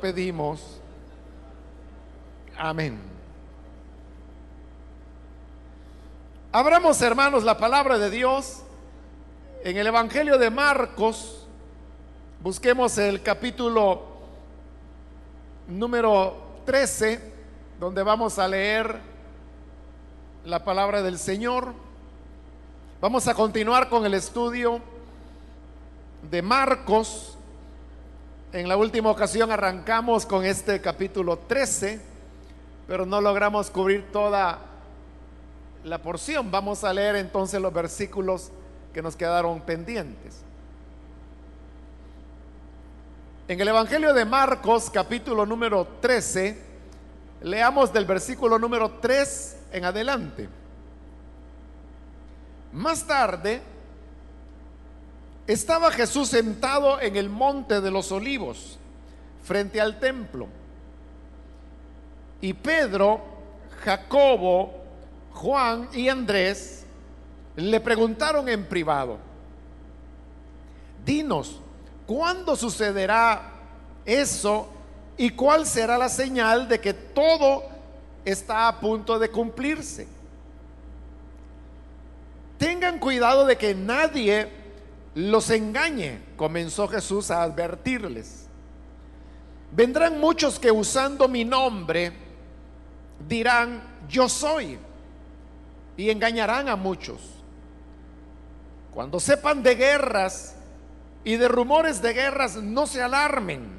pedimos. Amén. Abramos, hermanos, la palabra de Dios en el Evangelio de Marcos. Busquemos el capítulo número 13, donde vamos a leer la palabra del Señor. Vamos a continuar con el estudio de Marcos. En la última ocasión arrancamos con este capítulo 13, pero no logramos cubrir toda la porción. Vamos a leer entonces los versículos que nos quedaron pendientes. En el Evangelio de Marcos, capítulo número 13, leamos del versículo número 3 en adelante. Más tarde, estaba Jesús sentado en el monte de los olivos, frente al templo. Y Pedro, Jacobo, Juan y Andrés le preguntaron en privado, dinos, ¿cuándo sucederá eso y cuál será la señal de que todo está a punto de cumplirse? Tengan cuidado de que nadie los engañe, comenzó Jesús a advertirles. Vendrán muchos que usando mi nombre dirán, yo soy, y engañarán a muchos. Cuando sepan de guerras y de rumores de guerras, no se alarmen.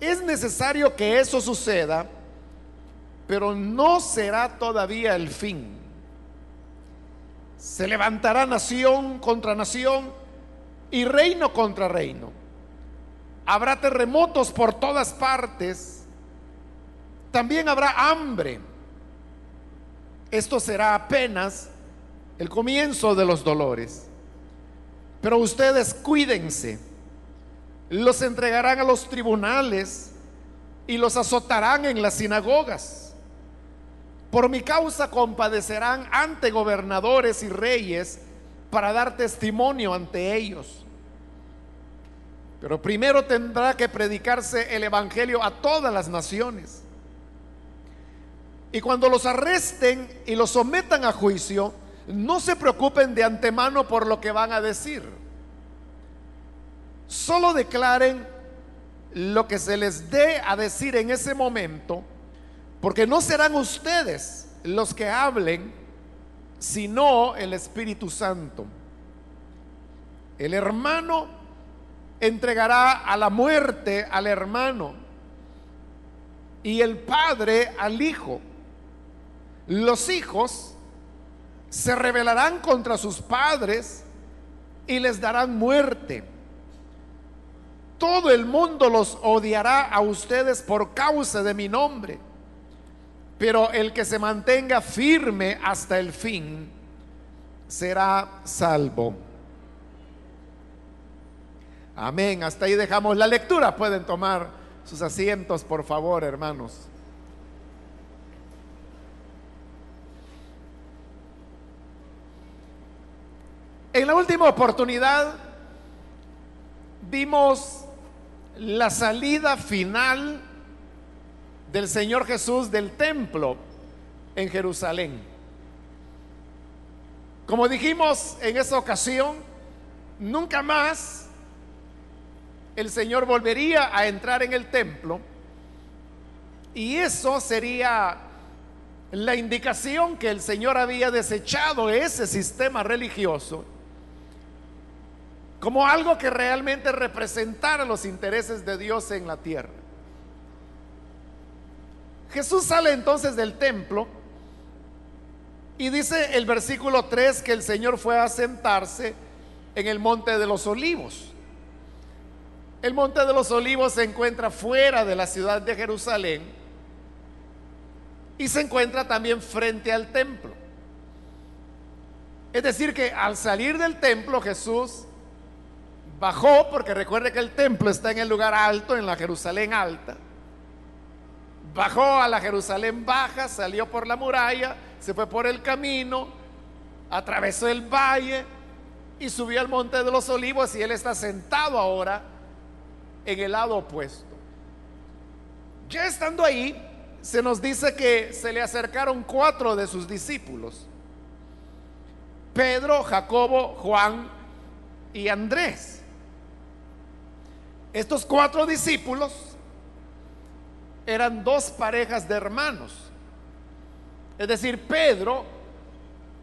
Es necesario que eso suceda, pero no será todavía el fin. Se levantará nación contra nación y reino contra reino. Habrá terremotos por todas partes. También habrá hambre. Esto será apenas el comienzo de los dolores. Pero ustedes cuídense. Los entregarán a los tribunales y los azotarán en las sinagogas por mi causa compadecerán ante gobernadores y reyes para dar testimonio ante ellos. Pero primero tendrá que predicarse el Evangelio a todas las naciones. Y cuando los arresten y los sometan a juicio, no se preocupen de antemano por lo que van a decir. Solo declaren lo que se les dé a decir en ese momento porque no serán ustedes los que hablen, sino el Espíritu Santo. El hermano entregará a la muerte al hermano y el padre al hijo. Los hijos se rebelarán contra sus padres y les darán muerte. Todo el mundo los odiará a ustedes por causa de mi nombre pero el que se mantenga firme hasta el fin será salvo. Amén. Hasta ahí dejamos la lectura. Pueden tomar sus asientos, por favor, hermanos. En la última oportunidad vimos la salida final del Señor Jesús del templo en Jerusalén. Como dijimos en esa ocasión, nunca más el Señor volvería a entrar en el templo y eso sería la indicación que el Señor había desechado ese sistema religioso como algo que realmente representara los intereses de Dios en la tierra. Jesús sale entonces del templo y dice el versículo 3 que el Señor fue a sentarse en el monte de los olivos. El monte de los olivos se encuentra fuera de la ciudad de Jerusalén y se encuentra también frente al templo. Es decir, que al salir del templo Jesús bajó, porque recuerde que el templo está en el lugar alto, en la Jerusalén alta bajó a la Jerusalén baja, salió por la muralla, se fue por el camino, atravesó el valle y subió al monte de los olivos y él está sentado ahora en el lado opuesto. Ya estando ahí, se nos dice que se le acercaron cuatro de sus discípulos. Pedro, Jacobo, Juan y Andrés. Estos cuatro discípulos eran dos parejas de hermanos. Es decir, Pedro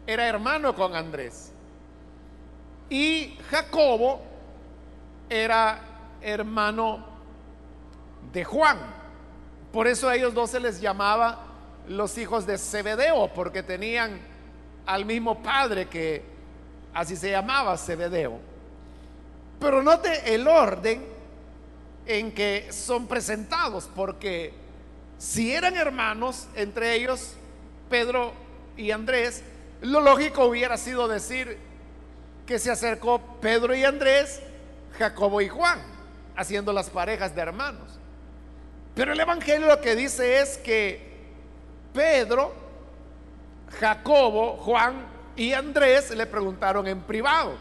era hermano con Andrés. Y Jacobo era hermano de Juan. Por eso a ellos dos se les llamaba los hijos de Zebedeo, porque tenían al mismo padre que así se llamaba Zebedeo. Pero note el orden en que son presentados, porque si eran hermanos entre ellos, Pedro y Andrés, lo lógico hubiera sido decir que se acercó Pedro y Andrés, Jacobo y Juan, haciendo las parejas de hermanos. Pero el Evangelio lo que dice es que Pedro, Jacobo, Juan y Andrés le preguntaron en privado.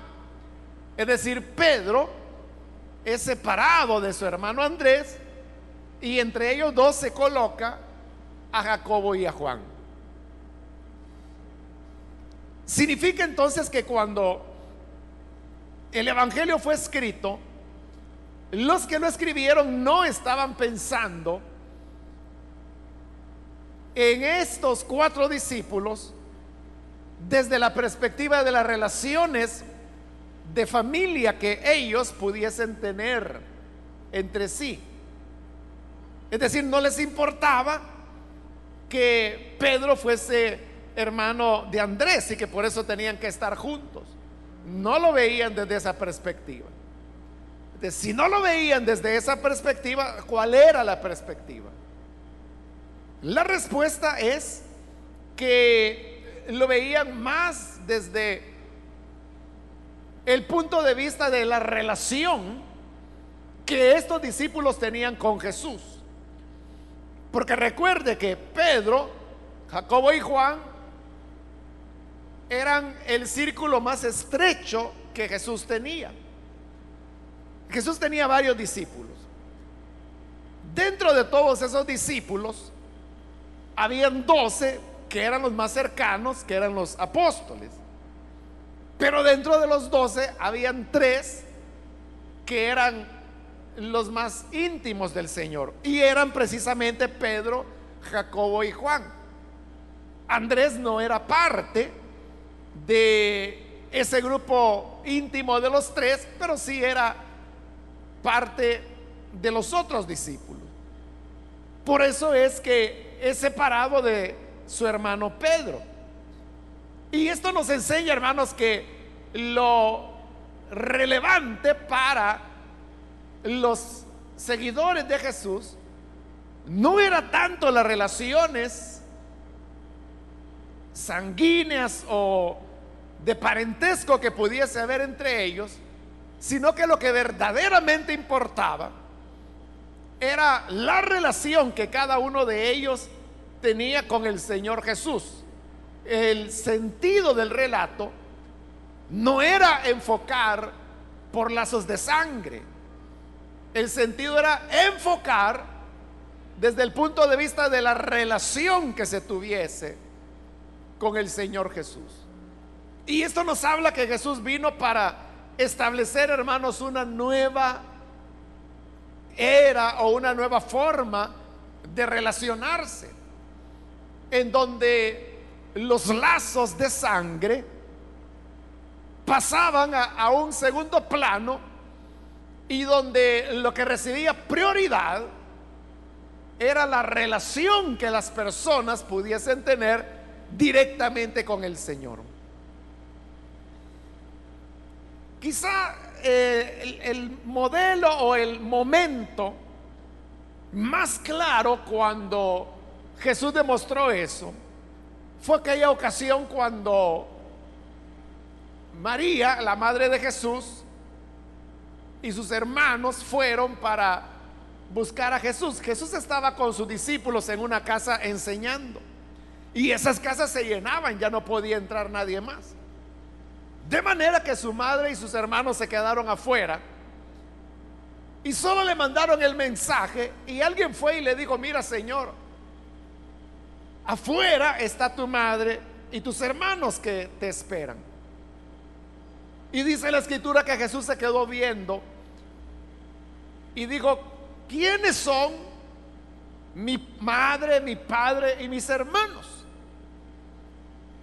Es decir, Pedro es separado de su hermano Andrés y entre ellos dos se coloca a Jacobo y a Juan. Significa entonces que cuando el Evangelio fue escrito, los que lo escribieron no estaban pensando en estos cuatro discípulos desde la perspectiva de las relaciones de familia que ellos pudiesen tener entre sí. Es decir, no les importaba que Pedro fuese hermano de Andrés y que por eso tenían que estar juntos. No lo veían desde esa perspectiva si no lo veían desde esa perspectiva, ¿cuál era la perspectiva? La respuesta es que lo veían más desde el punto de vista de la relación que estos discípulos tenían con Jesús. Porque recuerde que Pedro, Jacobo y Juan eran el círculo más estrecho que Jesús tenía. Jesús tenía varios discípulos. Dentro de todos esos discípulos, habían doce que eran los más cercanos, que eran los apóstoles. Pero dentro de los doce habían tres que eran los más íntimos del Señor. Y eran precisamente Pedro, Jacobo y Juan. Andrés no era parte de ese grupo íntimo de los tres, pero sí era parte de los otros discípulos. Por eso es que es separado de su hermano Pedro. Y esto nos enseña, hermanos, que lo relevante para los seguidores de Jesús no era tanto las relaciones sanguíneas o de parentesco que pudiese haber entre ellos, sino que lo que verdaderamente importaba era la relación que cada uno de ellos tenía con el Señor Jesús. El sentido del relato no era enfocar por lazos de sangre. El sentido era enfocar desde el punto de vista de la relación que se tuviese con el Señor Jesús. Y esto nos habla que Jesús vino para establecer, hermanos, una nueva era o una nueva forma de relacionarse, en donde los lazos de sangre pasaban a, un segundo plano y donde lo que recibía prioridad era la relación que las personas pudiesen tener directamente con el Señor. Quizá eh, el modelo o el momento más claro cuando Jesús demostró eso fue aquella ocasión cuando María, la madre de Jesús, y sus hermanos fueron para buscar a Jesús. Jesús estaba con sus discípulos en una casa enseñando. Y esas casas se llenaban, ya no podía entrar nadie más. De manera que su madre y sus hermanos se quedaron afuera. Y solo le mandaron el mensaje y alguien fue y le dijo, mira Señor, afuera está tu madre y tus hermanos que te esperan. Y dice la escritura que Jesús se quedó viendo y dijo, ¿quiénes son mi madre, mi padre y mis hermanos?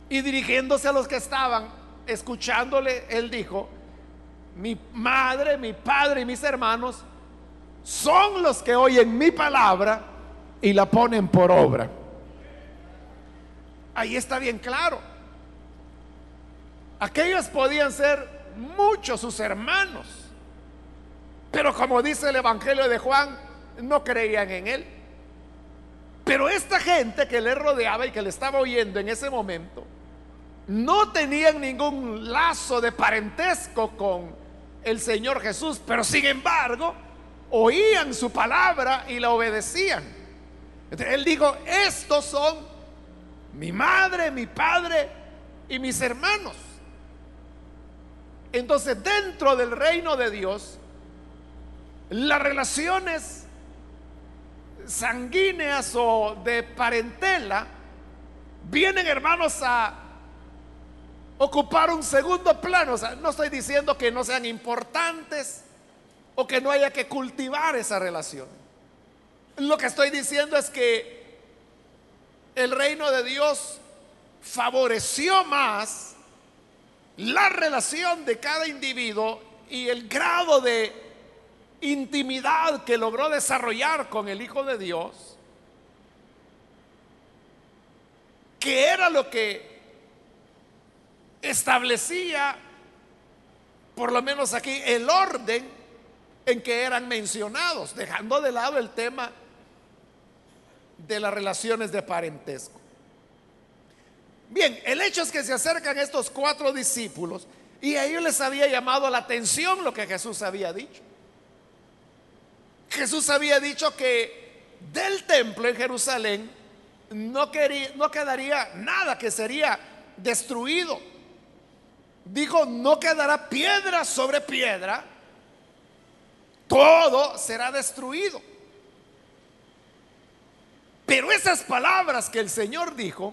Y dirigiéndose a los que estaban escuchándole, él dijo, mi madre, mi padre y mis hermanos son los que oyen mi palabra y la ponen por obra. Ahí está bien claro. Aquellos podían ser muchos sus hermanos, pero como dice el Evangelio de Juan, no creían en él. Pero esta gente que le rodeaba y que le estaba oyendo en ese momento, no tenían ningún lazo de parentesco con el Señor Jesús, pero sin embargo oían su palabra y la obedecían. él dijo, estos son mi madre, mi padre y mis hermanos. Entonces dentro del reino de Dios, las relaciones sanguíneas o de parentela vienen hermanos a ocupar un segundo plano. O sea, no estoy diciendo que no sean importantes o que no haya que cultivar esa relación. Lo que estoy diciendo es que el reino de Dios favoreció más la relación de cada individuo y el grado de intimidad que logró desarrollar con el Hijo de Dios, que era lo que establecía, por lo menos aquí, el orden en que eran mencionados, dejando de lado el tema de las relaciones de parentesco. Bien, el hecho es que se acercan estos cuatro discípulos y a ellos les había llamado la atención lo que Jesús había dicho. Jesús había dicho que del templo en Jerusalén no, quería, no quedaría nada que sería destruido dijo, no quedará piedra sobre piedra, todo será destruido. Pero esas palabras que el Señor dijo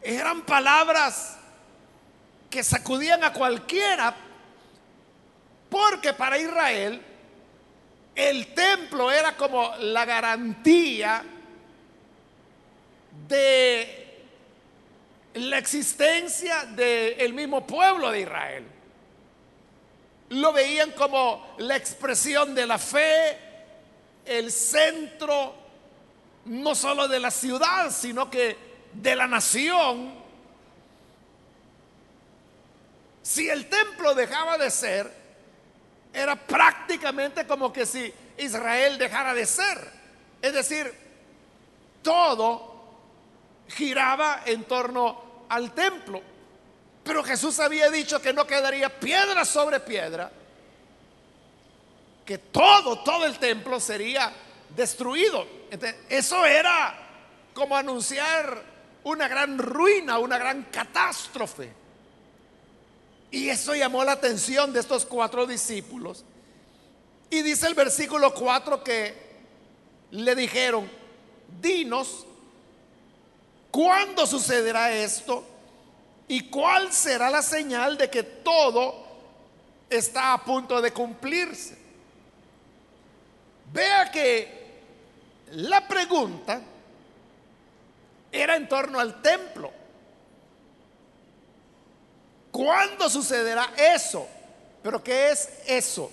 eran palabras que sacudían a cualquiera, porque para Israel el templo era como la garantía de la existencia del mismo pueblo de Israel. Lo veían como la expresión de la fe, el centro no solo de la ciudad, sino que de la nación. Si el templo dejaba de ser, era prácticamente como que si Israel dejara de ser. Es decir, todo giraba en torno al templo. Pero Jesús había dicho que no quedaría piedra sobre piedra, que todo, todo el templo sería destruido. eso era como anunciar una gran ruina, una gran catástrofe. Y eso llamó la atención de estos cuatro discípulos. Y dice el versículo 4 que le dijeron, dinos ¿Cuándo sucederá esto? ¿Y cuál será la señal de que todo está a punto de cumplirse? Vea que la pregunta era en torno al templo. ¿Cuándo sucederá eso? Pero ¿qué es eso?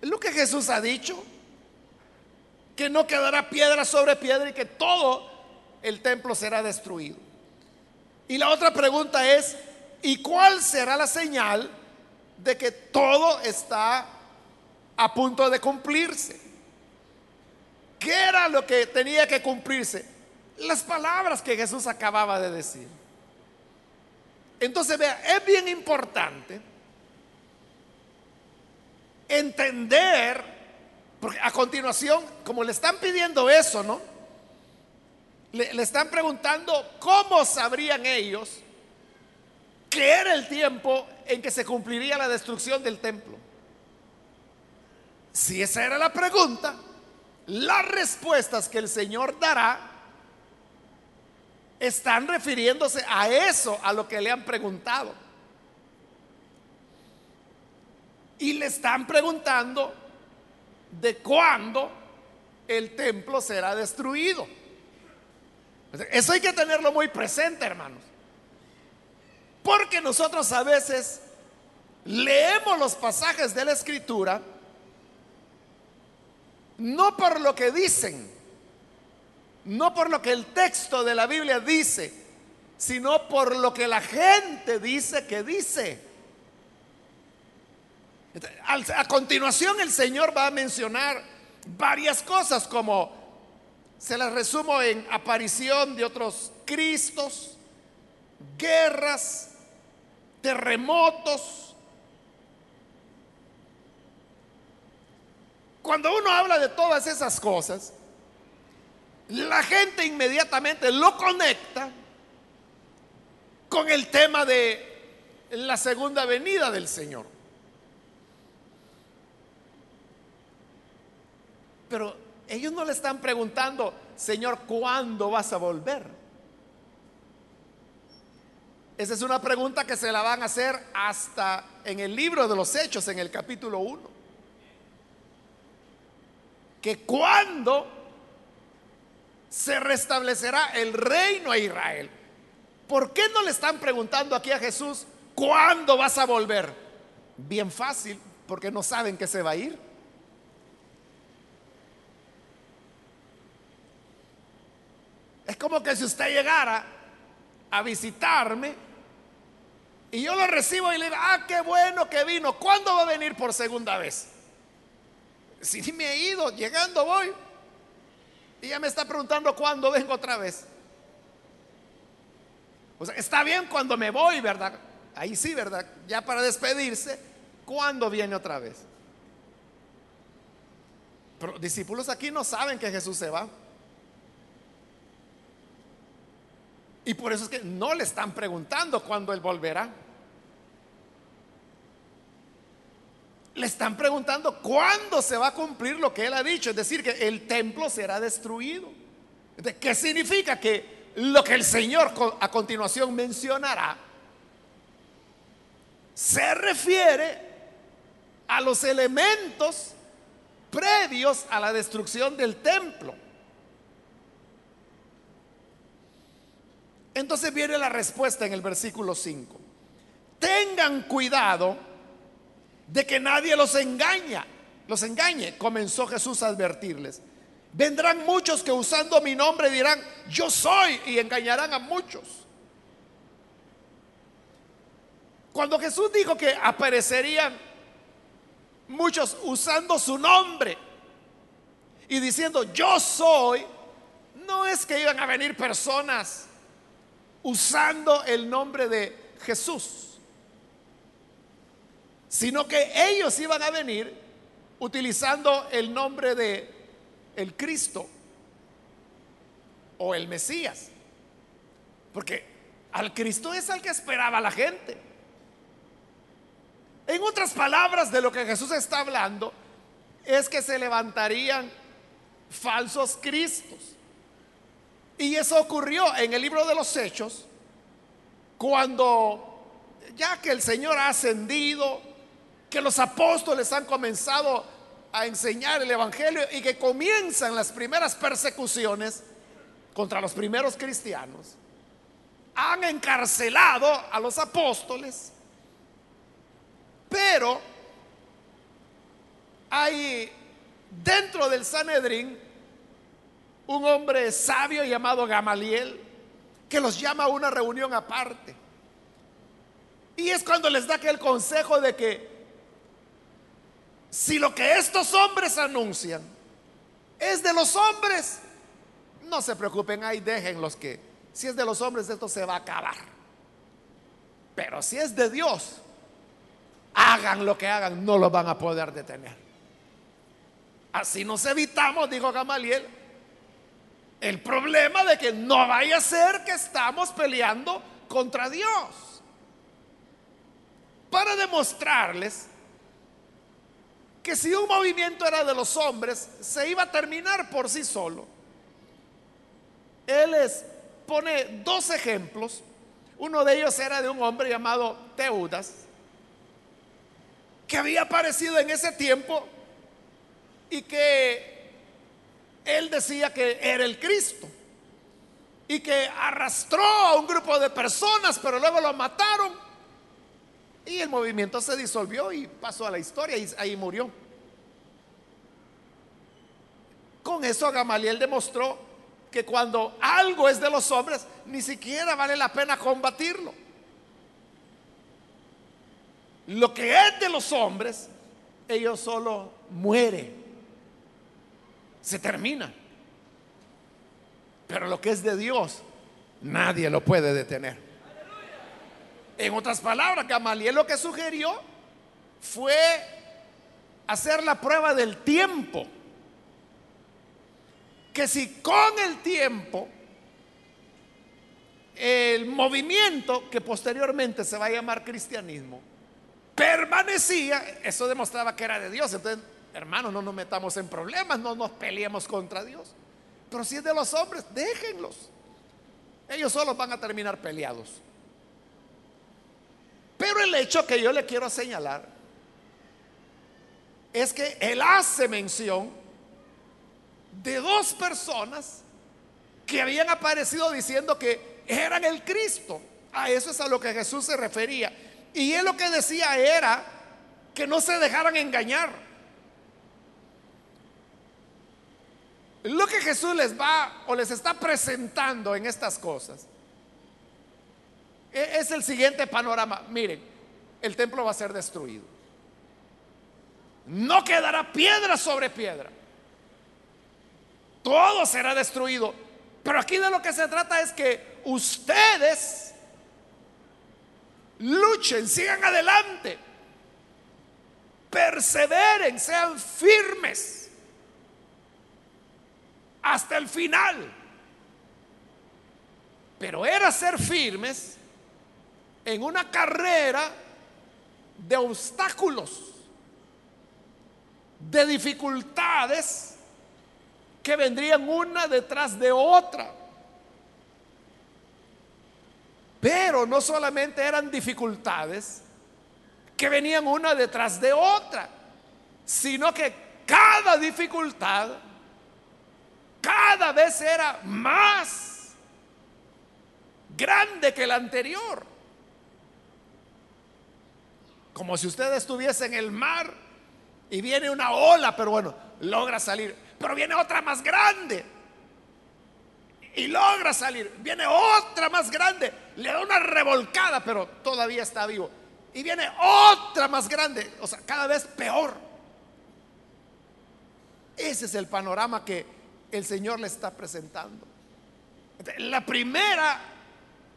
Es lo que Jesús ha dicho. Que no quedará piedra sobre piedra y que todo el templo será destruido. Y la otra pregunta es, ¿y cuál será la señal de que todo está a punto de cumplirse? ¿Qué era lo que tenía que cumplirse? Las palabras que Jesús acababa de decir. Entonces, vea, es bien importante entender, porque a continuación, como le están pidiendo eso, ¿no? le, están preguntando cómo sabrían ellos que era el tiempo en que se cumpliría la destrucción del templo. si esa era la pregunta, las respuestas que el Señor dará están refiriéndose a eso, a lo que le han preguntado. Y le están preguntando de cuándo el templo será destruido. Eso hay que tenerlo muy presente, hermanos. Porque nosotros a veces leemos los pasajes de la escritura no por lo que dicen, no por lo que el texto de la Biblia dice, sino por lo que la gente dice que dice. A continuación el Señor va a mencionar varias cosas como se las resumo en aparición de otros Cristos, guerras, terremotos. Cuando uno habla de todas esas cosas, la gente inmediatamente lo conecta con el tema de la segunda venida del Señor. Pero ellos no le están preguntando, Señor, ¿cuándo vas a volver? Esa es una pregunta que se la van a hacer hasta en el libro de los Hechos, en el capítulo 1. Que cuándo se restablecerá el reino a Israel. ¿Por qué no le están preguntando aquí a Jesús, ¿cuándo vas a volver? Bien fácil, porque no saben que se va a ir. Es como que si usted llegara a visitarme y yo lo recibo y le digo, ah, qué bueno que vino, ¿cuándo va a venir por segunda vez? Si me he ido, llegando voy. Y ya me está preguntando cuándo vengo otra vez. O sea, está bien cuando me voy, ¿verdad? Ahí sí, ¿verdad? Ya para despedirse, ¿cuándo viene otra vez? Pero discípulos aquí no saben que Jesús se va. Y por eso es que no le están preguntando cuándo Él volverá. Le están preguntando cuándo se va a cumplir lo que Él ha dicho, es decir, que el templo será destruido. ¿Qué significa? Que lo que el Señor a continuación mencionará se refiere a los elementos previos a la destrucción del templo. Entonces viene la respuesta en el versículo 5. Tengan cuidado de que nadie los engaña, los engañe, comenzó Jesús a advertirles. Vendrán muchos que usando mi nombre dirán, yo soy, y engañarán a muchos. Cuando Jesús dijo que aparecerían muchos usando su nombre y diciendo, yo soy, no es que iban a venir personas usando el nombre de Jesús, sino que ellos iban a venir utilizando el nombre de el Cristo o el Mesías. Porque al Cristo es al que esperaba la gente. En otras palabras, de lo que Jesús está hablando es que se levantarían falsos cristos. Y eso ocurrió en el libro de los Hechos, cuando ya que el Señor ha ascendido, que los apóstoles han comenzado a enseñar el Evangelio y que comienzan las primeras persecuciones contra los primeros cristianos, han encarcelado a los apóstoles, pero hay dentro del Sanedrín un hombre sabio llamado Gamaliel, que los llama a una reunión aparte. Y es cuando les da aquel consejo de que si lo que estos hombres anuncian es de los hombres, no se preocupen, ahí dejen los que, si es de los hombres, esto se va a acabar. Pero si es de Dios, hagan lo que hagan, no lo van a poder detener. Así nos evitamos, dijo Gamaliel, el problema de que no vaya a ser que estamos peleando contra Dios. Para demostrarles que si un movimiento era de los hombres, se iba a terminar por sí solo. Él les pone dos ejemplos. Uno de ellos era de un hombre llamado Teudas, que había aparecido en ese tiempo y que él decía que era el Cristo y que arrastró a un grupo de personas, pero luego lo mataron y el movimiento se disolvió y pasó a la historia y ahí murió. Con eso Gamaliel demostró que cuando algo es de los hombres, ni siquiera vale la pena combatirlo. Lo que es de los hombres, ellos solo muere. Se termina. Pero lo que es de Dios, nadie lo puede detener. En otras palabras, Gamaliel lo que sugirió fue hacer la prueba del tiempo. Que si con el tiempo el movimiento que posteriormente se va a llamar cristianismo permanecía, eso demostraba que era de Dios. Entonces, hermanos, no nos metamos en problemas, no nos peleemos contra Dios. Pero si es de los hombres, déjenlos. Ellos solo van a terminar peleados. Pero el hecho que yo le quiero señalar es que él hace mención de dos personas que habían aparecido diciendo que eran el Cristo. A eso es a lo que Jesús se refería. Y él lo que decía era que no se dejaran engañar. Lo que Jesús les va o les está presentando en estas cosas es el siguiente panorama. Miren, el templo va a ser destruido. No quedará piedra sobre piedra. Todo será destruido. Pero aquí de lo que se trata es que ustedes luchen, sigan adelante, perseveren, sean firmes hasta el final. Pero era ser firmes en una carrera de obstáculos, de dificultades que vendrían una detrás de otra. Pero no solamente eran dificultades que venían una detrás de otra, sino que cada dificultad cada vez era más grande que la anterior. Como si usted estuviese en el mar y viene una ola, pero bueno, logra salir. Pero viene otra más grande. Y logra salir. Viene otra más grande. Le da una revolcada, pero todavía está vivo. Y viene otra más grande. O sea, cada vez peor. Ese es el panorama que el Señor le está presentando. La primera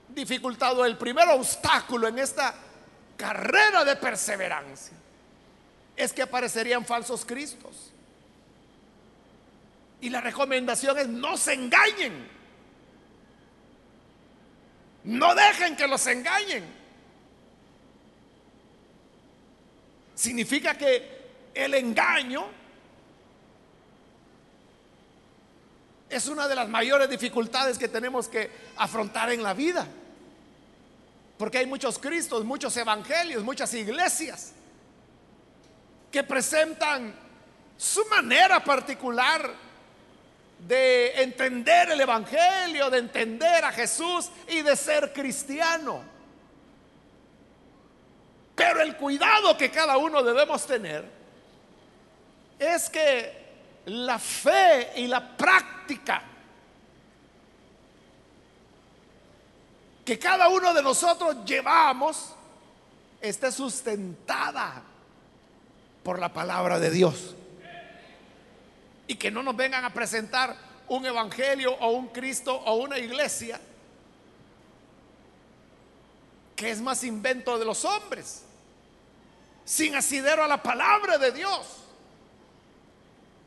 dificultad o el primer obstáculo en esta carrera de perseverancia es que aparecerían falsos cristos. Y la recomendación es no se engañen. No dejen que los engañen. Significa que el engaño es una de las mayores dificultades que tenemos que afrontar en la vida. Porque hay muchos cristos, muchos evangelios, muchas iglesias que presentan su manera particular de entender el evangelio, de entender a Jesús y de ser cristiano. Pero el cuidado que cada uno debemos tener es que la fe y la práctica que cada uno de nosotros llevamos esté sustentada por la palabra de Dios. Y que no nos vengan a presentar un evangelio o un Cristo o una iglesia que es más invento de los hombres, sin asidero a la palabra de Dios.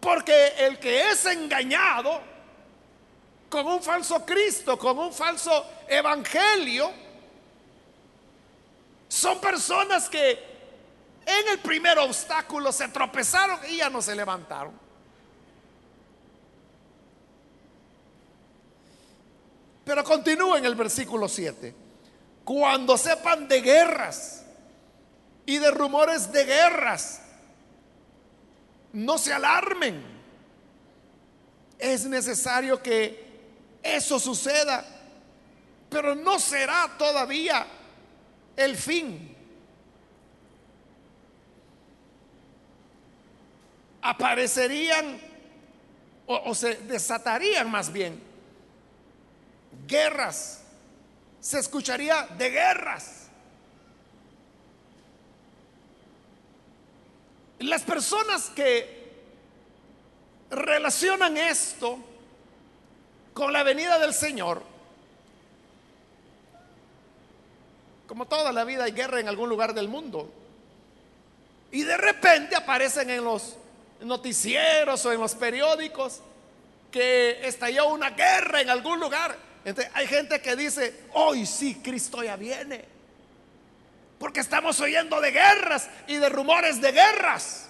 Porque el que es engañado con un falso Cristo, con un falso evangelio, son personas que en el primer obstáculo se tropezaron y ya no se levantaron. Pero continúa en el versículo 7. Cuando sepan de guerras y de rumores de guerras, no se alarmen. Es necesario que eso suceda, pero no será todavía el fin. Aparecerían o, se desatarían más bien guerras. Se escucharía de guerras. Las personas que relacionan esto con la venida del Señor, como toda la vida hay guerra en algún lugar del mundo, y de repente aparecen en los noticieros o en los periódicos que estalló una guerra en algún lugar. Entonces, hay gente que dice, hoy sí, Cristo ya viene. Porque estamos oyendo de guerras y de rumores de guerras.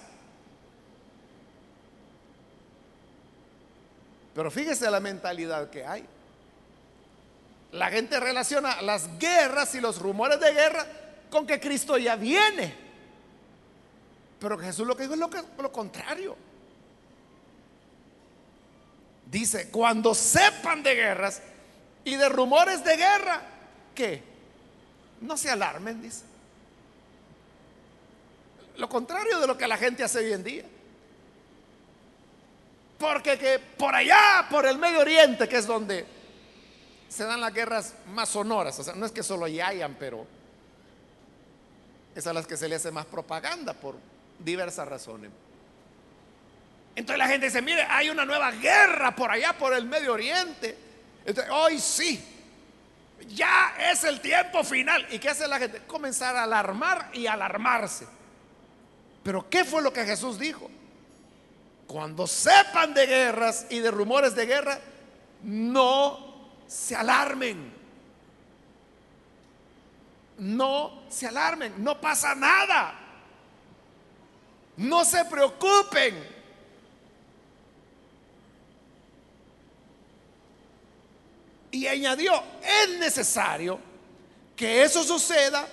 Pero fíjese la mentalidad que hay. La gente relaciona las guerras y los rumores de guerra con que Cristo ya viene. Pero Jesús lo que dijo es lo, que, lo contrario. Dice, cuando sepan de guerras y de rumores de guerra, ¿qué? No se alarmen, dice. Lo contrario de lo que la gente hace hoy en día. Porque que por allá, por el Medio Oriente, que es donde se dan las guerras más sonoras, o sea, no es que solo allá hayan, pero es a las que se le hace más propaganda por diversas razones. Entonces la gente dice, mire, hay una nueva guerra por allá, por el Medio Oriente. Entonces, hoy sí, ya es el tiempo final. ¿Y qué hace la gente? Comenzar a alarmar y alarmarse. Pero ¿qué fue lo que Jesús dijo? Cuando sepan de guerras y de rumores de guerra, no se alarmen. No se alarmen, no pasa nada. No se preocupen. Y añadió, es necesario que eso suceda,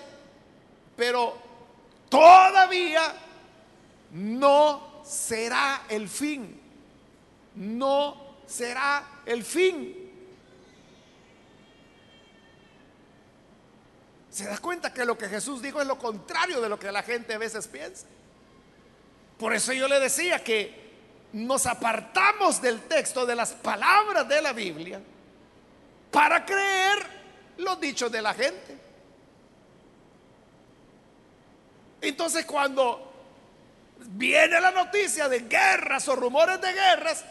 pero todavía no será el fin. No será el fin. ¿Se da cuenta que lo que Jesús dijo es lo contrario de lo que la gente a veces piensa? Por eso yo le decía que nos apartamos del texto de las palabras de la Biblia para creer los dichos de la gente. Entonces cuando viene la noticia de guerras o rumores de guerras,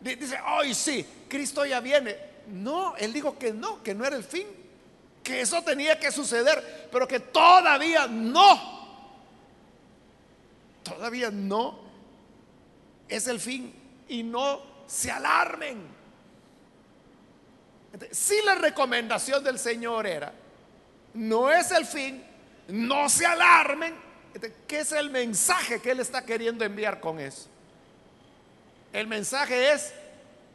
dice, hoy sí, Cristo ya viene. No, él dijo que no, que no era el fin, que eso tenía que suceder, pero que todavía no. Todavía no es el fin y no se alarmen. Si la recomendación del Señor era, no es el fin, no se alarmen, ¿qué es el mensaje que Él está queriendo enviar con eso? El mensaje es,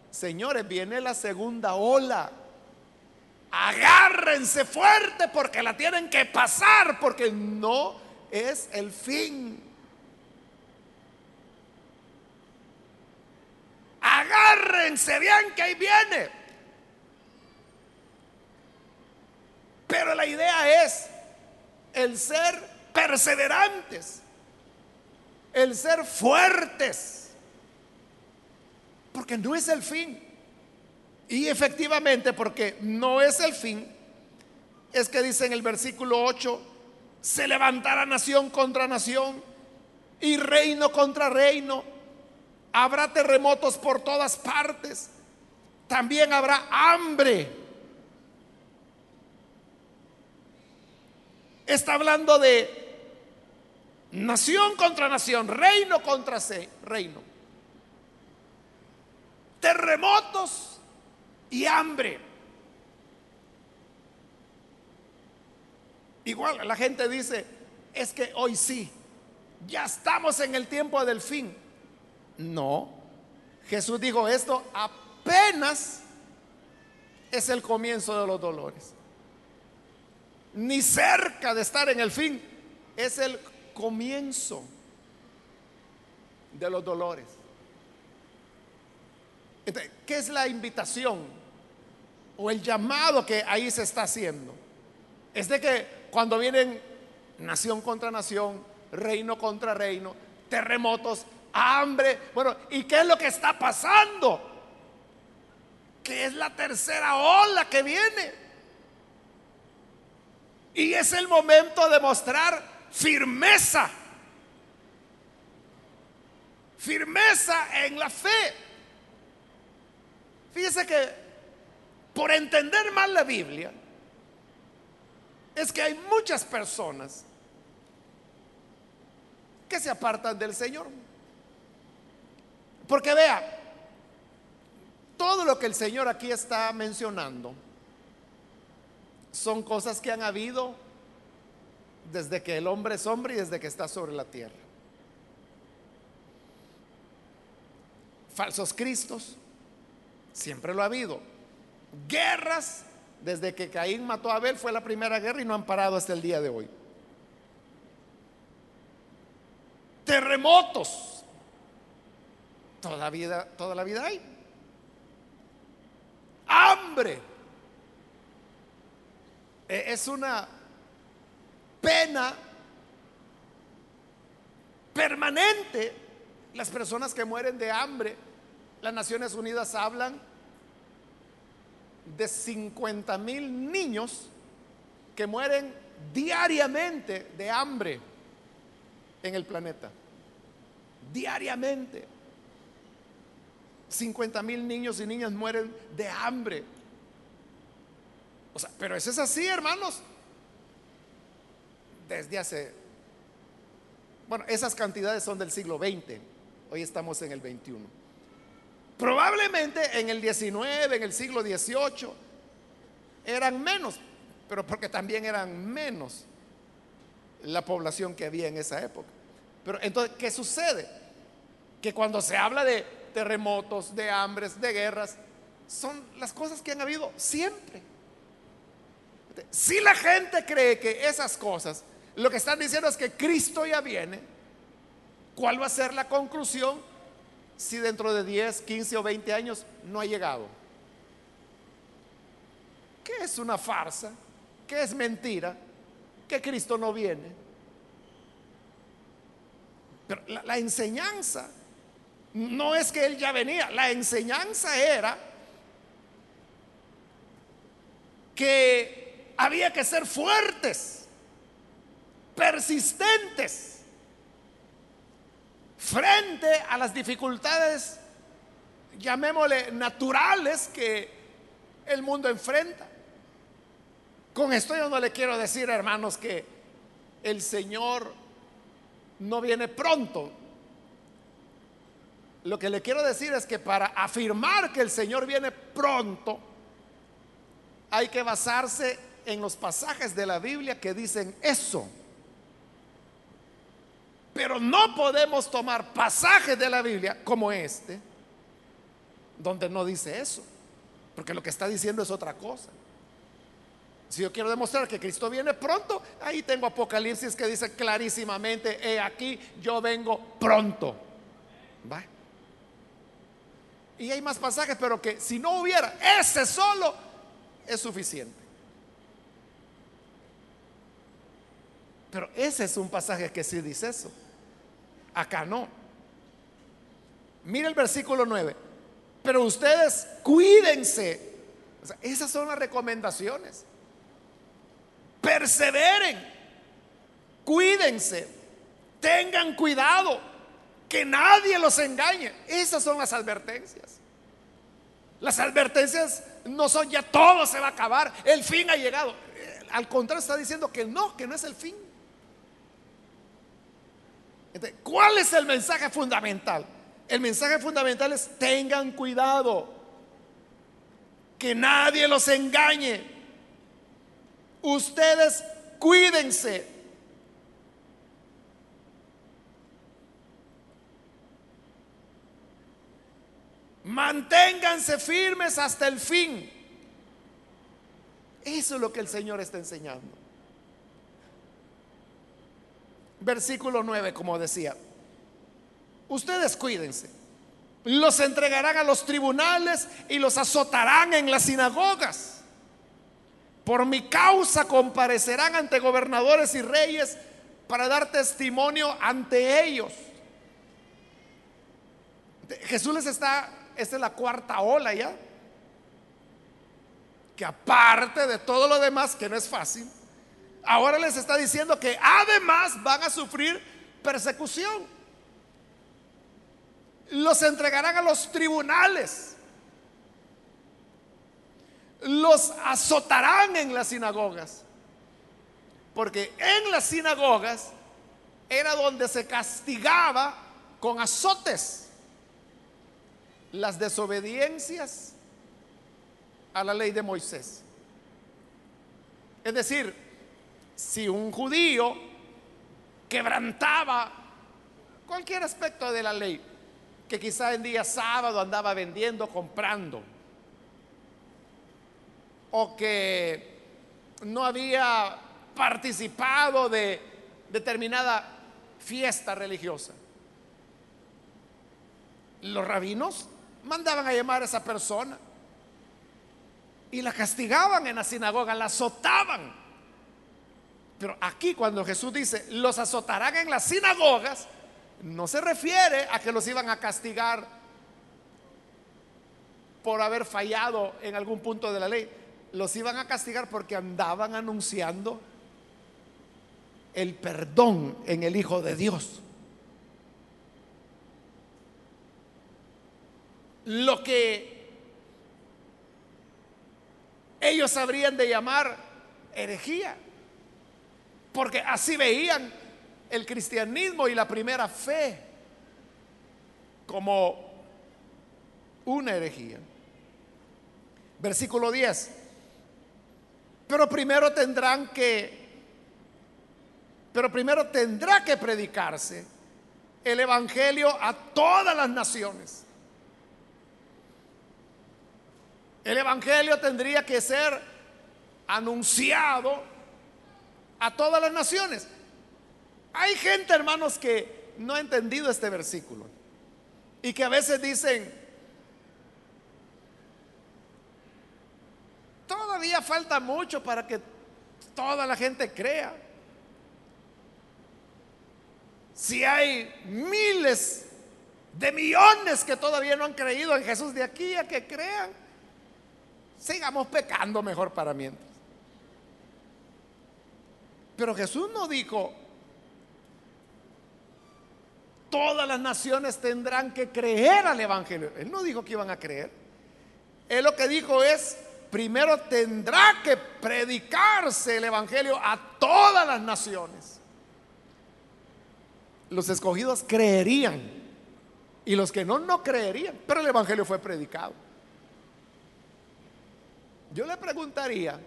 señores, viene la segunda ola. Agárrense fuerte porque la tienen que pasar, porque no es el fin. Agárrense bien que ahí viene. Pero la idea es el ser perseverantes, el ser fuertes, porque no es el fin. Y efectivamente, porque no es el fin, es que dice en el versículo 8, se levantará nación contra nación y reino contra reino. Habrá terremotos por todas partes. También habrá hambre está hablando de nación contra nación, reino contra reino. Terremotos y hambre. Igual la gente dice, es que hoy sí, ya estamos en el tiempo del fin. No, Jesús dijo esto apenas es el comienzo de los dolores. Ni cerca de estar en el fin, es el comienzo de los dolores. ¿Qué es la invitación o el llamado que ahí se está haciendo? Es de que cuando vienen nación contra nación, reino contra reino, terremotos, hambre, bueno, ¿y qué es lo que está pasando? Que es la tercera ola que viene. Y es el momento de mostrar firmeza. Firmeza en la fe. Fíjese que por entender mal la Biblia, es que hay muchas personas que se apartan del Señor. Porque vea, todo lo que el Señor aquí está mencionando son cosas que han habido desde que el hombre es hombre y desde que está sobre la tierra. Falsos cristos, siempre lo ha habido. Guerras, desde que Caín mató a Abel fue la primera guerra y no han parado hasta el día de hoy. Terremotos, toda la vida, toda la vida hay. Hambre, e, es una pena permanente las personas que mueren de hambre. Las Naciones Unidas hablan de 50 mil niños que mueren diariamente de hambre en el planeta. Diariamente. 50 mil niños y niñas mueren de hambre. O sea, pero eso es así, hermanos. Desde hace... Bueno, esas cantidades son del siglo XX. Hoy estamos en el 21. Probablemente en el 19, en el siglo 18, eran menos, pero porque también eran menos la población que había en esa época. Pero entonces, ¿qué sucede? Que cuando se habla de terremotos, de hambres, de guerras, son las cosas que han habido siempre. Si la gente cree que esas cosas, lo que están diciendo es que Cristo ya viene, ¿cuál va a ser la conclusión? si dentro de 10, 15 o 20 años no ha llegado? ¿Qué es una farsa? ¿Qué es mentira? Que Cristo no viene. Pero la, la enseñanza no es que Él ya venía, la enseñanza era que había que ser fuertes, persistentes frente a las dificultades, llamémosle naturales, que el mundo enfrenta. Con esto yo no le quiero decir, hermanos, que el Señor no viene pronto. Lo que le quiero decir es que para afirmar que el Señor viene pronto, hay que basarse en los pasajes de la Biblia que dicen eso. Pero no podemos tomar pasajes de la Biblia como este, donde no dice eso, porque lo que está diciendo es otra cosa. Si yo quiero demostrar que Cristo viene pronto, ahí tengo Apocalipsis que dice clarísimamente, he aquí, yo vengo pronto. ¿Va? Y hay más pasajes, pero que si no hubiera ese solo, es suficiente. Pero ese es un pasaje que sí dice eso. Acá no. Mire el versículo 9. Pero ustedes cuídense. esas son las recomendaciones. Perseveren. Cuídense. Tengan cuidado. Que nadie los engañe. Esas son las advertencias. Las advertencias no son ya todo se va a acabar. El fin ha llegado. Al contrario, está diciendo que no, que no es el fin. ¿cuál es el mensaje fundamental? El mensaje fundamental es tengan cuidado, que nadie los engañe. Ustedes cuídense. Manténganse firmes hasta el fin. Eso es lo que el Señor está enseñando. Versículo 9, como decía, ustedes cuídense, los entregarán a los tribunales y los azotarán en las sinagogas. Por mi causa comparecerán ante gobernadores y reyes para dar testimonio ante ellos. Jesús les está, esta es la cuarta ola ya, que aparte de todo lo demás, que no es fácil, ahora les está diciendo que además van a sufrir persecución. Los entregarán a los tribunales. Los azotarán en las sinagogas. Porque en las sinagogas era donde se castigaba con azotes las desobediencias a la ley de Moisés. Es decir, si un judío quebrantaba cualquier aspecto de la ley, que quizá en día sábado andaba vendiendo, comprando, o que no había participado de determinada fiesta religiosa. Los rabinos mandaban a llamar a esa persona y la castigaban en la sinagoga, la azotaban. Pero aquí cuando Jesús dice, los azotarán en las sinagogas, no se refiere a que los iban a castigar por haber fallado en algún punto de la ley. Los iban a castigar porque andaban anunciando el perdón en el Hijo de Dios. Lo que ellos habrían de llamar herejía, porque así veían el cristianismo y la primera fe como una herejía. Versículo 10. Pero primero tendrán que pero primero tendrá que predicarse el Evangelio a todas las naciones. El Evangelio tendría que ser anunciado a todas las naciones. Hay gente, hermanos, que no ha entendido este versículo y que a veces dicen, todavía falta mucho para que toda la gente crea. Si hay miles de millones que todavía no han creído en Jesús de aquí a que crean, sigamos pecando mejor para mientras. Pero Jesús no dijo, todas las naciones tendrán que creer al Evangelio. Él no dijo que iban a creer. Él lo que dijo es, primero tendrá que predicarse el Evangelio a todas las naciones los escogidos creerían y los que no, no creerían, pero el Evangelio fue predicado. Yo le preguntaría,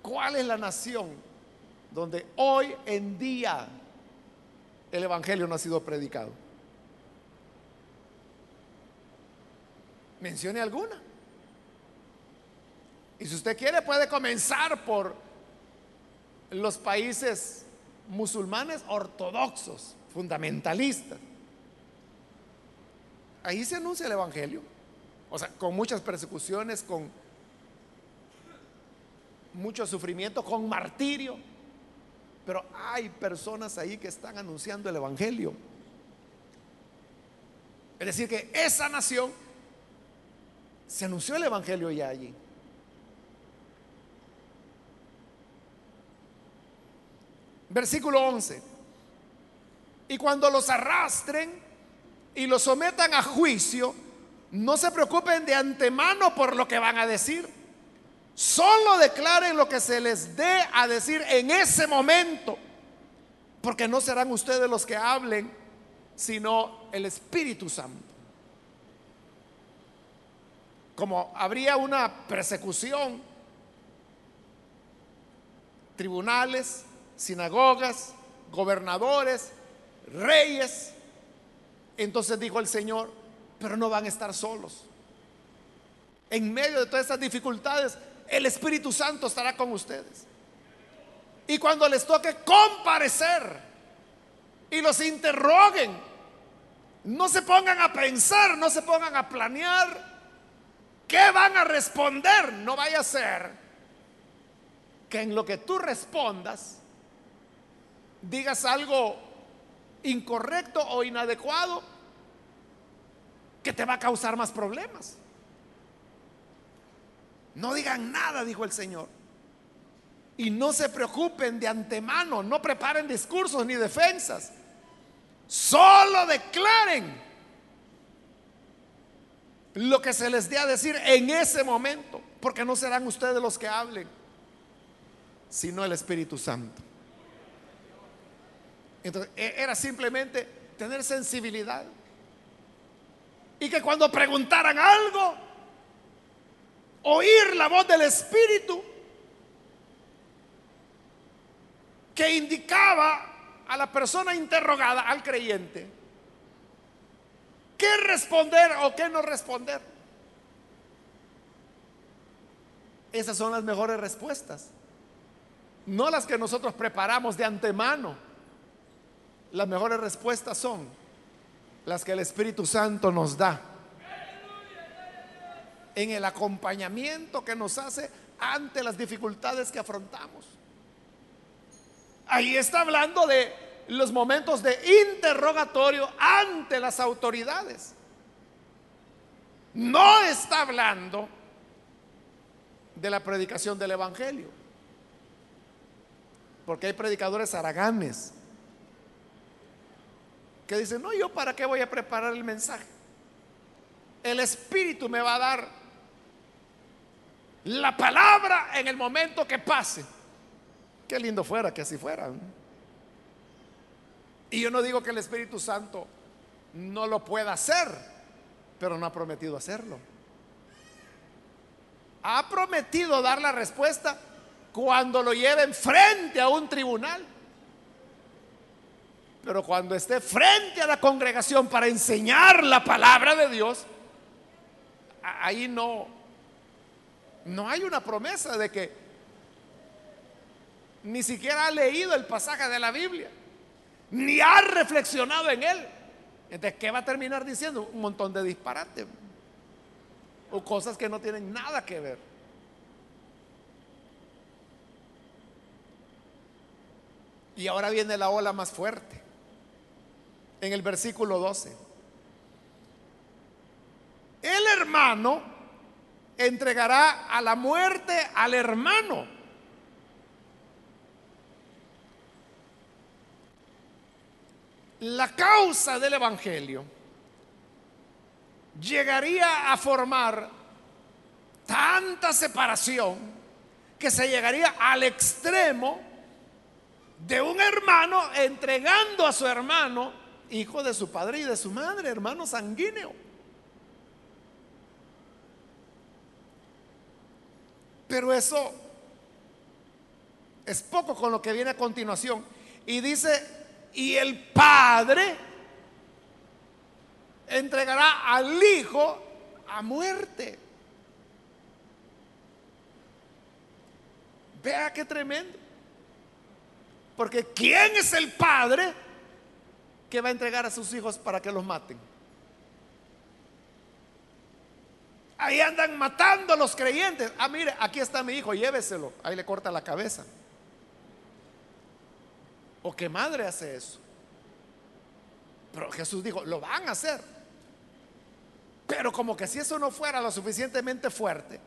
¿cuál es la nación donde hoy en día el Evangelio no ha sido predicado? Mencione alguna. Y si usted quiere puede comenzar por los países musulmanes ortodoxos, fundamentalistas. Ahí se anuncia el Evangelio. O sea, con muchas persecuciones, con mucho sufrimiento, con martirio. Pero hay personas ahí que están anunciando el Evangelio. Es decir, que esa nación se anunció el Evangelio ya allí. Versículo 11. Y cuando los arrastren y los sometan a juicio, no se preocupen de antemano por lo que van a decir. Solo declaren lo que se les dé a decir en ese momento. Porque no serán ustedes los que hablen, sino el Espíritu Santo. Como habría una persecución, tribunales, sinagogas, gobernadores, reyes. Entonces dijo el Señor, pero no van a estar solos. En medio de todas estas dificultades, el Espíritu Santo estará con ustedes. Y cuando les toque comparecer y los interroguen, no se pongan a pensar, no se pongan a planear qué van a responder. No vaya a ser que en lo que tú respondas digas algo incorrecto o inadecuado que te va a causar más problemas. No digan nada, dijo el Señor. Y no se preocupen de antemano, no preparen discursos ni defensas. Solo declaren lo que se les dé a decir en ese momento, porque no serán ustedes los que hablen, sino el Espíritu Santo. Entonces, e-, era simplemente tener sensibilidad. Y que cuando preguntaran algo, oír la voz del Espíritu que indicaba a la persona interrogada, al creyente, qué responder o qué no responder. Esas son las mejores respuestas, no las que nosotros preparamos de antemano. Las mejores respuestas son las que el Espíritu Santo nos da en el acompañamiento que nos hace ante las dificultades que afrontamos. Ahí está hablando de los momentos de interrogatorio ante las autoridades. No está hablando de la predicación del Evangelio. Porque hay predicadores haraganes que dicen, no, yo para qué voy a preparar el mensaje. El Espíritu me va a dar la palabra en el momento que pase. Qué lindo fuera que así fuera. Y yo no digo que el Espíritu Santo no lo pueda hacer, pero no ha prometido hacerlo. Ha prometido dar la respuesta cuando lo lleven frente a un tribunal. Pero cuando esté frente a la congregación para enseñar la palabra de Dios, ahí no, no hay una promesa de que ni siquiera ha leído el pasaje de la Biblia, ni ha reflexionado en él. Entonces, ¿qué va a terminar diciendo? Un montón de disparates o cosas que no tienen nada que ver. Y ahora viene la ola más fuerte en el versículo 12. El hermano entregará a la muerte al hermano. La causa del Evangelio llegaría a formar tanta separación que se llegaría al extremo de un hermano entregando a su hermano hijo de su padre y de su madre, hermano sanguíneo. Pero eso es poco con lo que viene a continuación. Y dice, y el padre entregará al hijo a muerte. Vea qué tremendo. Porque ¿quién es el padre? que va a entregar a sus hijos para que los maten. Ahí andan matando a los creyentes. Ah, mire, aquí está mi hijo, lléveselo. Ahí le corta la cabeza. ¿O qué madre hace eso? Pero Jesús dijo, lo van a hacer. Pero como que si eso no fuera lo suficientemente fuerte,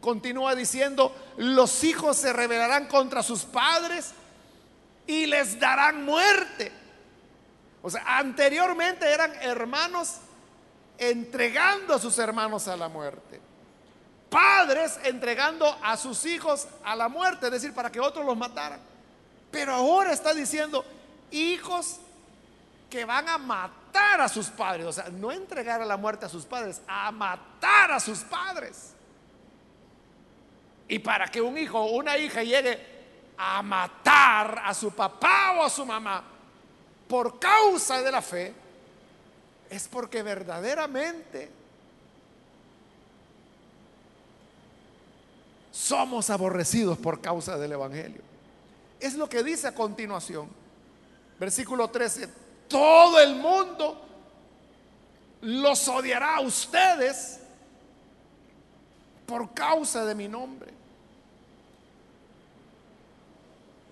continúa diciendo, los hijos se rebelarán contra sus padres y les darán muerte. O sea, anteriormente eran hermanos entregando a sus hermanos a la muerte. Padres entregando a sus hijos a la muerte, es decir, para que otros los mataran. Pero ahora está diciendo hijos que van a matar a sus padres. O sea, no entregar a la muerte a sus padres, a matar a sus padres. Y para que un hijo o una hija llegue a matar a su papá o a su mamá, por causa de la fe, es porque verdaderamente somos aborrecidos por causa del Evangelio. Es lo que dice a continuación. Versículo 13. Todo el mundo los odiará a ustedes por causa de mi nombre.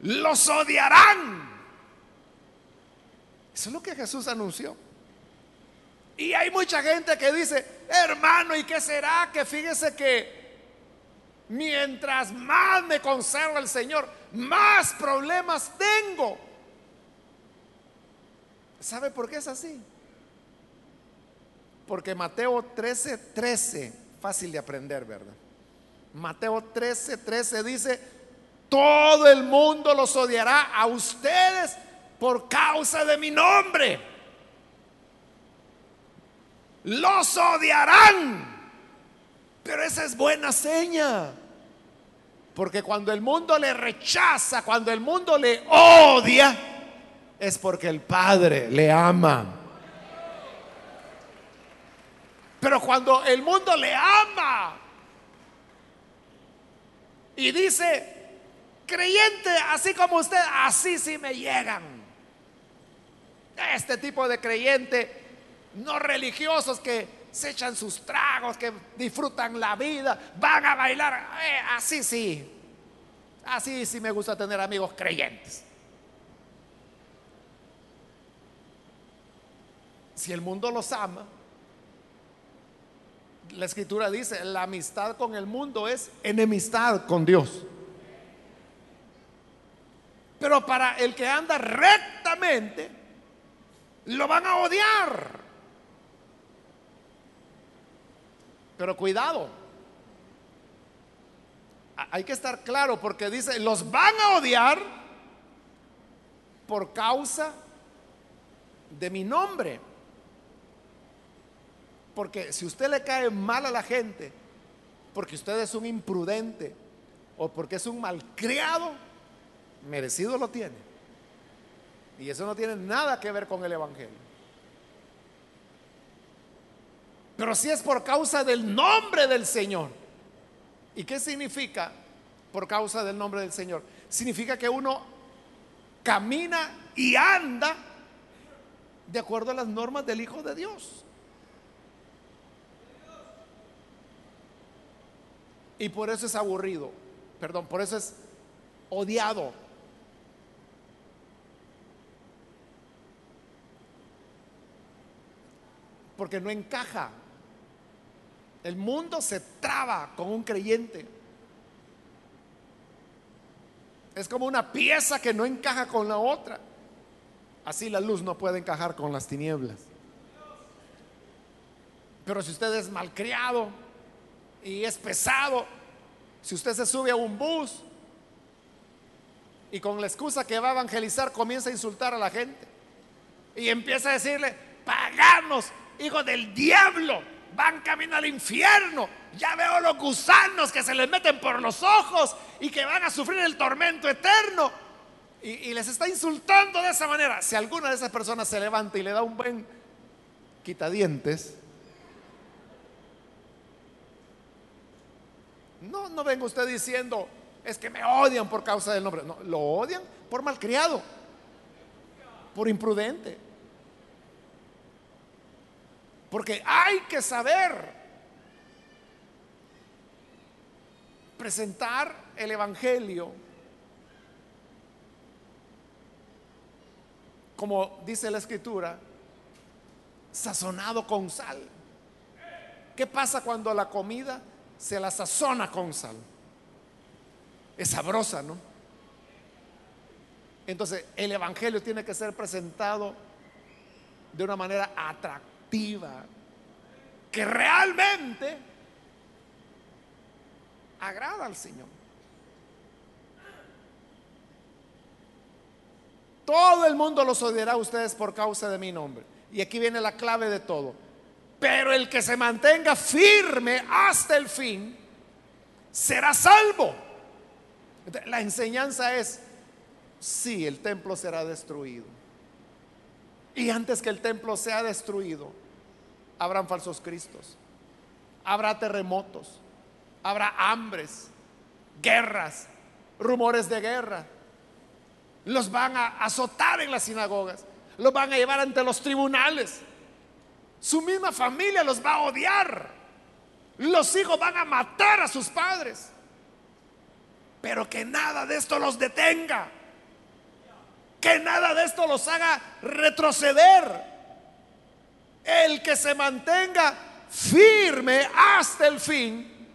Los odiarán. Eso es lo que Jesús anunció. Y hay mucha gente que dice, hermano, ¿y qué será? Que fíjese que mientras más me conserva el Señor, más problemas tengo. ¿Sabe por qué es así? Porque Mateo 13, 13, fácil de aprender, ¿verdad? Mateo 13, 13 dice, todo el mundo los odiará a ustedes por causa de mi nombre. Los odiarán. Pero esa es buena seña. Porque cuando el mundo le rechaza, cuando el mundo le odia, es porque el Padre le ama. Pero cuando el mundo le ama y dice, creyente así como usted, así sí me llegan. Este tipo de creyente, no religiosos que se echan sus tragos, que disfrutan la vida, van a bailar, eh, así sí. Así sí me gusta tener amigos creyentes. Si el mundo los ama, la escritura dice, la amistad con el mundo es enemistad con Dios. Pero para el que anda rectamente, lo van a odiar. Pero cuidado. Hay que estar claro porque dice, los van a odiar por causa de mi nombre. Porque si usted le cae mal a la gente, porque usted es un imprudente o porque es un malcriado, merecido lo tiene. Y eso no tiene nada que ver con el Evangelio. Pero si es por causa del nombre del Señor. ¿Y qué significa por causa del nombre del Señor? Significa que uno camina y anda de acuerdo a las normas del Hijo de Dios. Y por eso es aburrido. Perdón, por eso es odiado. Porque no encaja. El mundo se traba con un creyente. Es como una pieza que no encaja con la otra. Así la luz no puede encajar con las tinieblas. Pero si usted es malcriado, y es pesado. Si usted se sube a un bus y con la excusa que va a evangelizar comienza a insultar a la gente y empieza a decirle, paganos, hijo del diablo, van camino al infierno. Ya veo los gusanos que se les meten por los ojos y que van a sufrir el tormento eterno. Y, y les está insultando de esa manera. Si alguna de esas personas se levanta y le da un buen quitadientes, No, no venga usted diciendo, es que me odian por causa del nombre. No, lo odian por malcriado, por imprudente. Porque hay que saber presentar el Evangelio como dice la Escritura, sazonado con sal. ¿Qué pasa cuando la comida se la sazona con sal. Es sabrosa, ¿no? Entonces, el Evangelio tiene que ser presentado de una manera atractiva, que realmente agrada al Señor. Todo el mundo los odiará a ustedes por causa de mi nombre. Y aquí viene la clave de todo pero el que se mantenga firme hasta el fin será salvo. La enseñanza es, sí, el templo será destruido. Y antes que el templo sea destruido, habrán falsos cristos, habrá terremotos, habrá hambres, guerras, rumores de guerra. Los van a azotar en las sinagogas, los van a llevar ante los tribunales. Su misma familia los va a odiar. Los hijos van a matar a sus padres. Pero que nada de esto los detenga. Que nada de esto los haga retroceder. El que se mantenga firme hasta el fin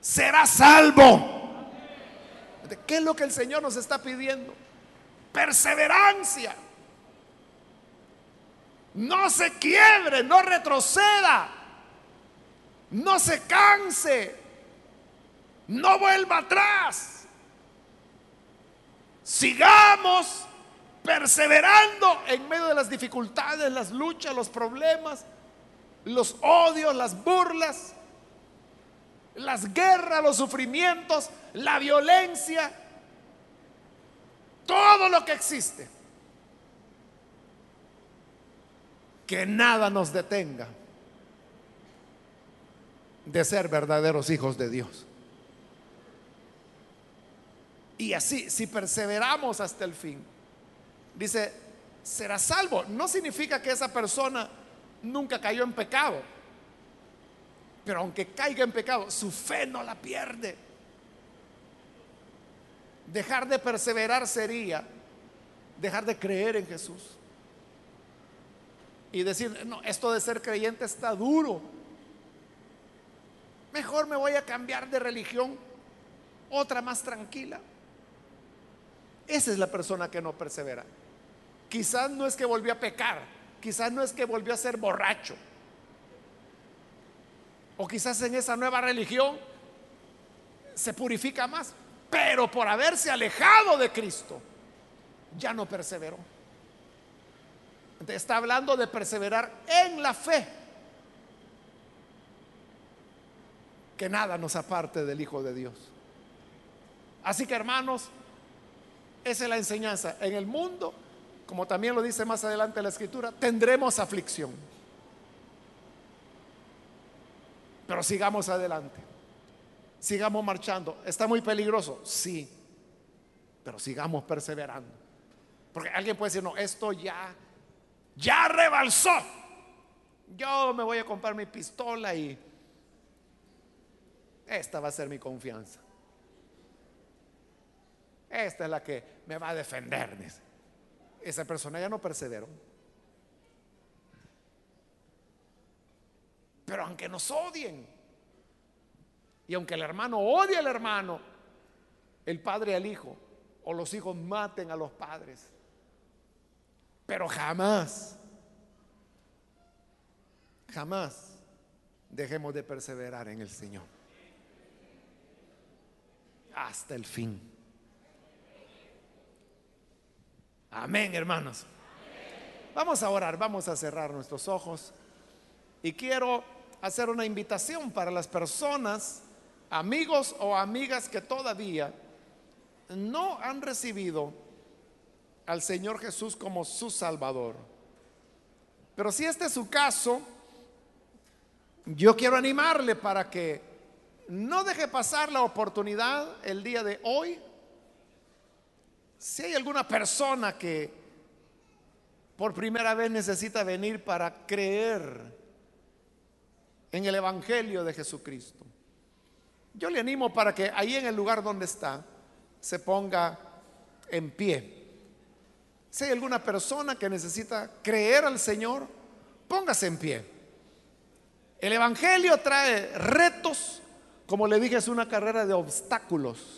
será salvo. ¿Qué es lo que el Señor nos está pidiendo? Perseverancia. No se quiebre, no retroceda. No se canse. No vuelva atrás. Sigamos perseverando en medio de las dificultades, las luchas, los problemas, los odios, las burlas, las guerras, los sufrimientos, la violencia, todo lo que existe. Que nada nos detenga de ser verdaderos hijos de Dios. Y así, si perseveramos hasta el fin, dice, será salvo. No significa que esa persona nunca cayó en pecado. Pero aunque caiga en pecado, su fe no la pierde. Dejar de perseverar sería dejar de creer en Jesús. Y decir, no, esto de ser creyente está duro. Mejor me voy a cambiar de religión, otra más tranquila. Esa es la persona que no persevera. Quizás no es que volvió a pecar, quizás no es que volvió a ser borracho. O quizás en esa nueva religión se purifica más, pero por haberse alejado de Cristo, ya no perseveró. está hablando de perseverar en la fe. Que nada nos aparte del Hijo de Dios. Así que hermanos, esa es la enseñanza. En el mundo, como también lo dice más adelante la escritura, tendremos aflicción. Pero sigamos adelante. Sigamos marchando. ¿Está muy peligroso? Sí. Pero sigamos perseverando. Porque alguien puede decir, no, esto ya, ya rebalsó. Yo me voy a comprar mi pistola y esta va a ser mi confianza. Esta es la que me va a defender. Esa persona ya no perseveró. Pero aunque nos odien, y aunque el hermano odie al hermano, el padre al hijo, o los hijos maten a los padres, pero jamás, jamás dejemos de perseverar en el Señor. Hasta el fin. Amén, hermanos. Vamos a orar, vamos a cerrar nuestros ojos. Y quiero hacer una invitación para las personas, amigos o amigas que todavía no han recibido al Señor Jesús como su Salvador. Pero si este es su caso, yo quiero animarle para que no deje pasar la oportunidad el día de hoy si hay alguna persona que por primera vez necesita venir para creer en el Evangelio de Jesucristo, yo le animo para que ahí en el lugar donde está se ponga en pie. Si hay alguna persona que necesita creer al Señor, póngase en pie. El Evangelio trae retos, como le dije, es una carrera de obstáculos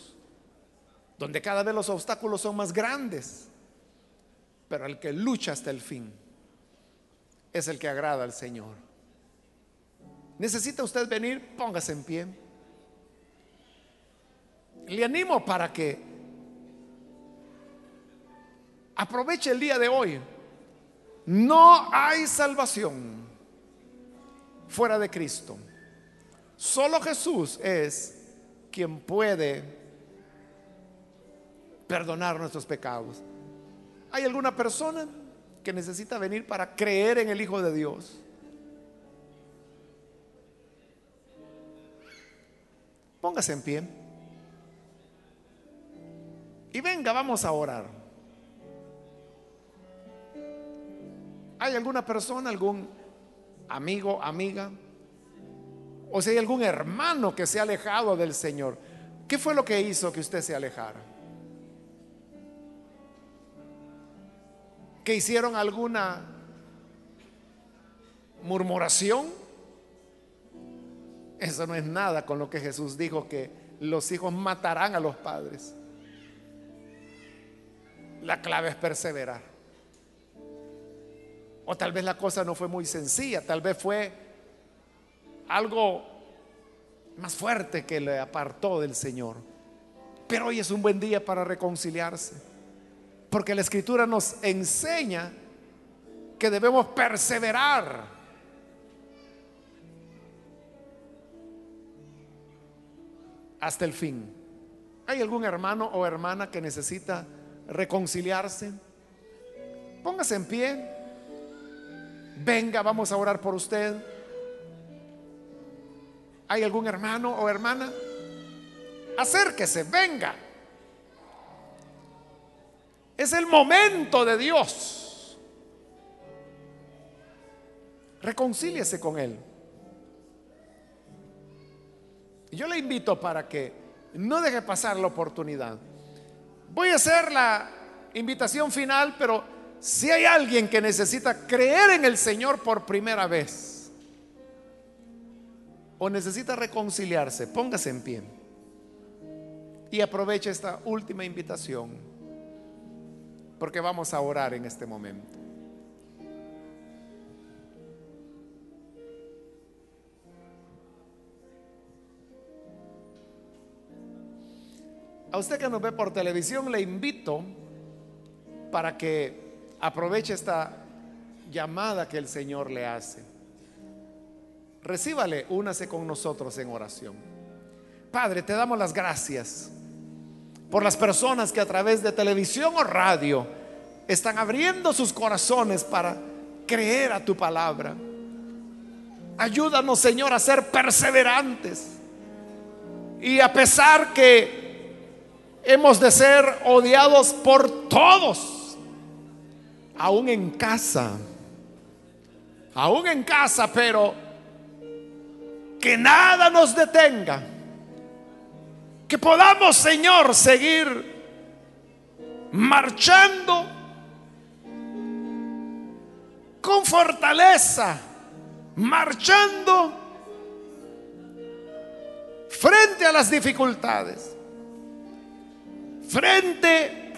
donde cada vez los obstáculos son más grandes, pero el que lucha hasta el fin es el que agrada al Señor. ¿Necesita usted venir? Póngase en pie. Le animo para que aproveche el día de hoy. No hay salvación fuera de Cristo. Solo Jesús es quien puede perdonar nuestros pecados. ¿Hay alguna persona que necesita venir para creer en el Hijo de Dios? Póngase en pie. Y venga, vamos a orar. ¿Hay alguna persona, algún amigo, amiga? O si hay algún hermano que se ha alejado del Señor. ¿Qué fue lo que hizo que usted se alejara? ¿Que hicieron alguna murmuración? Eso no es nada con lo que Jesús dijo que los hijos matarán a los padres. La clave es perseverar. O tal vez la cosa no fue muy sencilla, tal vez fue algo más fuerte que le apartó del Señor. Pero hoy es un buen día para reconciliarse. Porque la escritura nos enseña que debemos perseverar. Hasta el fin. ¿Hay algún hermano o hermana que necesita reconciliarse? Póngase en pie. Venga, vamos a orar por usted. ¿Hay algún hermano o hermana? Acérquese, venga. Es el momento de Dios. Reconcíliese con Él. Yo le invito para que no deje pasar la oportunidad. Voy a hacer la invitación final, pero si hay alguien que necesita creer en el Señor por primera vez, o necesita reconciliarse, póngase en pie y aproveche esta última invitación, porque vamos a orar en este momento. A usted que nos ve por televisión, le invito para que aproveche esta llamada que el Señor le hace recíbale, únase con nosotros en oración. Padre, te damos las gracias por las personas que a través de televisión o radio están abriendo sus corazones para creer a tu palabra. Ayúdanos, Señor, a ser perseverantes. Y a pesar que hemos de ser odiados por todos, aún en casa, aún en casa, pero que nada nos detenga. Que podamos, Señor, seguir marchando con fortaleza, marchando frente a las dificultades, frente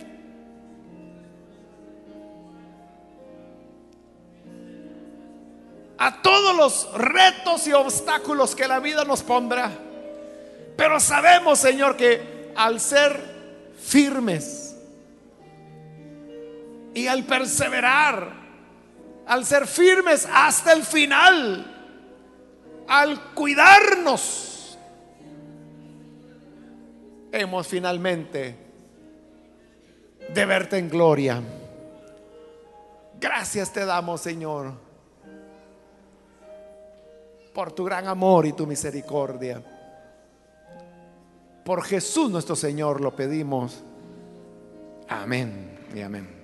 a todos los retos y obstáculos que la vida nos pondrá. Pero sabemos, Señor, que al ser firmes y al perseverar, al ser firmes hasta el final, al cuidarnos, hemos finalmente de verte en gloria. Gracias te damos, Señor por tu gran amor y tu misericordia. Por Jesús nuestro Señor lo pedimos. Amén y amén.